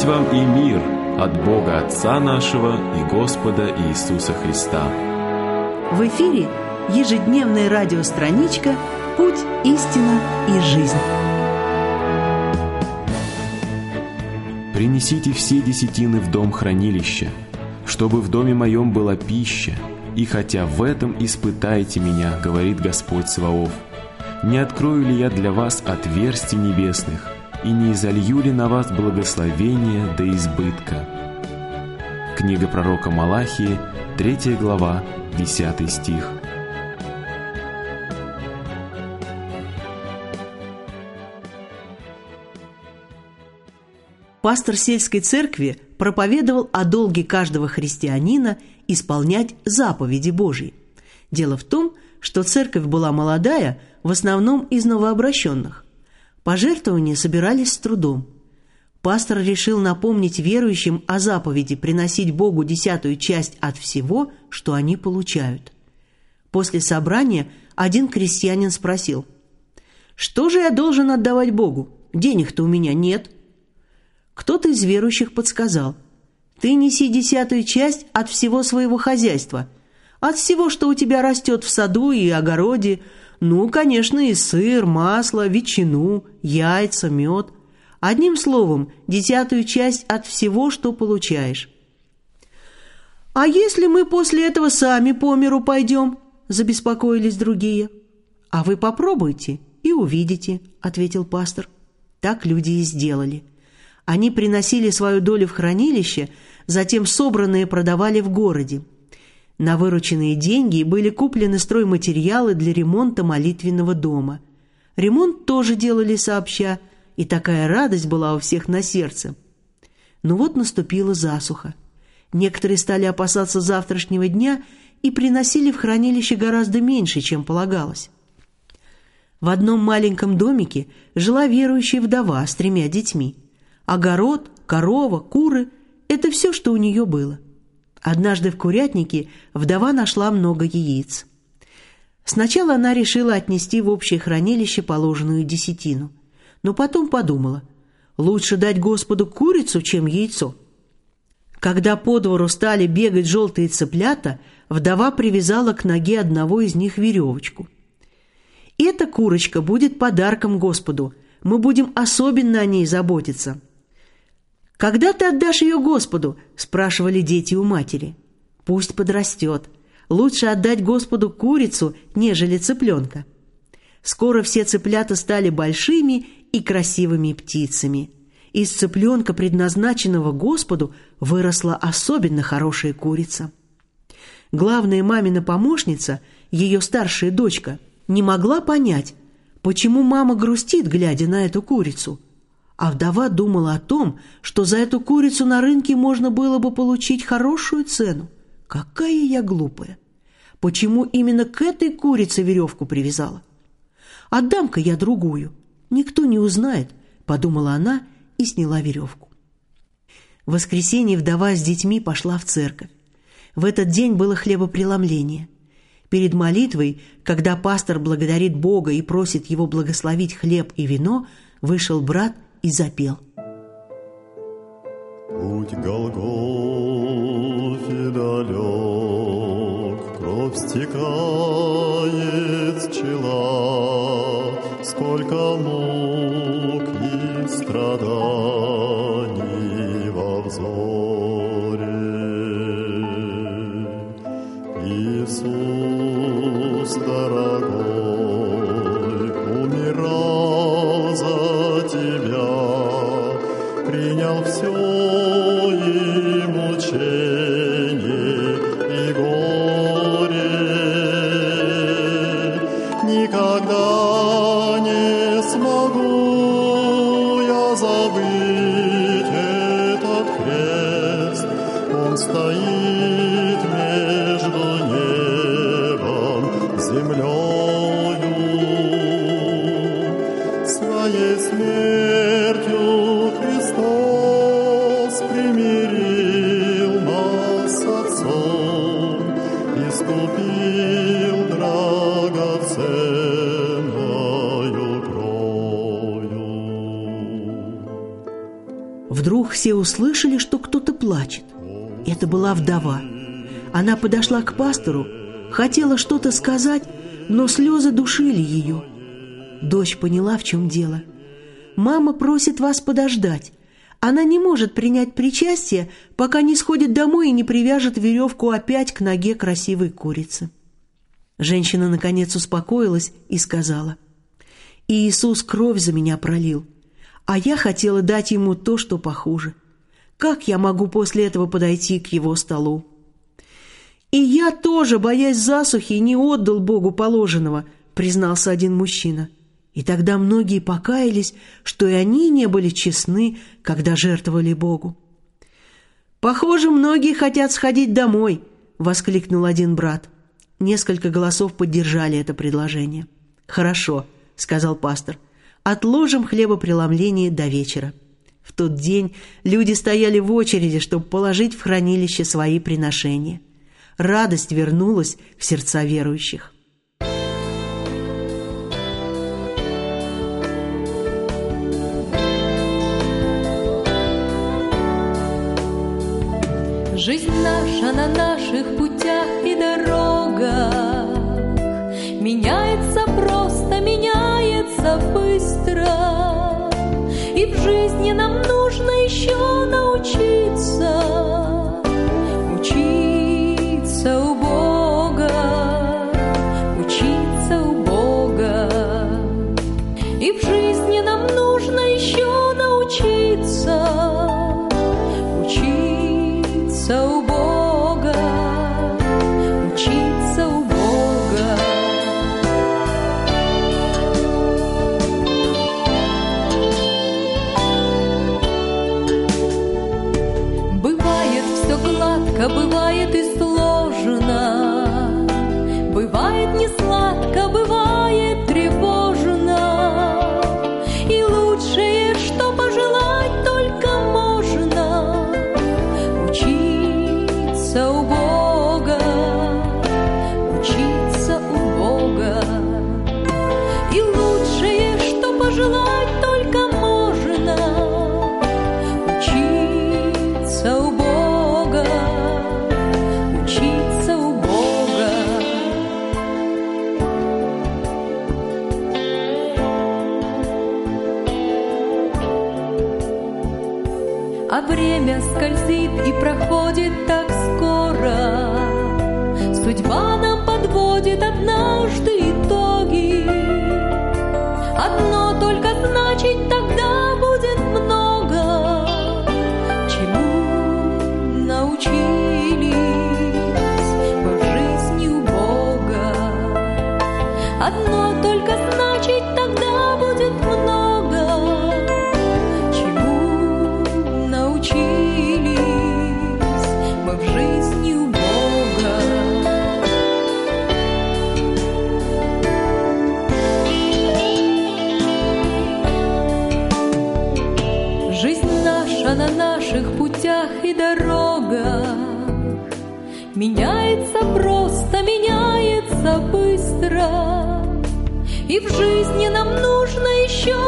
Благодать вам и мир от Бога Отца нашего и Господа Иисуса Христа. В эфире ежедневная радиостраничка «Путь, истина и жизнь». Принесите все десятины в дом хранилища, чтобы в доме моем была пища, и хотя в этом испытайте меня, говорит Господь Саваоф, не открою ли я для вас отверстий небесных – и не изолью ли на вас благословение до избытка». Книга пророка Малахии, 3 глава, 10 стих. Пастор сельской церкви проповедовал о долге каждого христианина исполнять заповеди Божьи. Дело в том, что церковь была молодая, в основном из новообращенных. Пожертвования собирались с трудом. Пастор решил напомнить верующим о заповеди приносить Богу десятую часть от всего, что они получают. После собрания один крестьянин спросил, «Что же я должен отдавать Богу? Денег-то у меня нет». Кто-то из верующих подсказал, «Ты неси десятую часть от всего своего хозяйства, от всего, что у тебя растет в саду и огороде, ну, конечно, и сыр, масло, ветчину, яйца, мед. Одним словом, десятую часть от всего, что получаешь. «А если мы после этого сами по миру пойдем?» – забеспокоились другие. «А вы попробуйте и увидите», – ответил пастор. Так люди и сделали. Они приносили свою долю в хранилище, затем собранные продавали в городе. На вырученные деньги были куплены стройматериалы для ремонта молитвенного дома. Ремонт тоже делали сообща, и такая радость была у всех на сердце. Но вот наступила засуха. Некоторые стали опасаться завтрашнего дня и приносили в хранилище гораздо меньше, чем полагалось. В одном маленьком домике жила верующая вдова с тремя детьми. Огород, корова, куры – это все, что у нее было – Однажды в курятнике вдова нашла много яиц. Сначала она решила отнести в общее хранилище положенную десятину, но потом подумала, лучше дать Господу курицу, чем яйцо. Когда по двору стали бегать желтые цыплята, вдова привязала к ноге одного из них веревочку. «Эта курочка будет подарком Господу, мы будем особенно о ней заботиться», «Когда ты отдашь ее Господу?» – спрашивали дети у матери. «Пусть подрастет. Лучше отдать Господу курицу, нежели цыпленка». Скоро все цыплята стали большими и красивыми птицами. Из цыпленка, предназначенного Господу, выросла особенно хорошая курица. Главная мамина помощница, ее старшая дочка, не могла понять, почему мама грустит, глядя на эту курицу – а вдова думала о том, что за эту курицу на рынке можно было бы получить хорошую цену. Какая я глупая! Почему именно к этой курице веревку привязала? Отдам-ка я другую. Никто не узнает, подумала она и сняла веревку. В воскресенье вдова с детьми пошла в церковь. В этот день было хлебопреломление. Перед молитвой, когда пастор благодарит Бога и просит его благословить хлеб и вино, вышел брат и запел. Путь Голгофе далек, кровь стекает с чела, сколько мук и страданий во взоре. Своей смертью Христос примирил нас с Отцом, искупил драгоценною кровью. Вдруг все услышали, что кто-то плачет. Это была вдова. Она подошла к пастору, хотела что-то сказать, но слезы душили ее. Дочь поняла, в чем дело. «Мама просит вас подождать. Она не может принять причастие, пока не сходит домой и не привяжет веревку опять к ноге красивой курицы». Женщина, наконец, успокоилась и сказала, «Иисус кровь за меня пролил, а я хотела дать ему то, что похуже. Как я могу после этого подойти к его столу?» «И я тоже, боясь засухи, не отдал Богу положенного», признался один мужчина. И тогда многие покаялись, что и они не были честны, когда жертвовали Богу. «Похоже, многие хотят сходить домой», — воскликнул один брат. Несколько голосов поддержали это предложение. «Хорошо», — сказал пастор, — «отложим хлебопреломление до вечера». В тот день люди стояли в очереди, чтобы положить в хранилище свои приношения. Радость вернулась в сердца верующих. Жизнь наша на наших путях и дорогах. Меняется просто, меняется быстро. И в жизни нам нужно еще научиться Бывает не сладко, А время скользит и проходит так скоро. Судьба нам подводит однажды итоги. Одно И в жизни нам нужно еще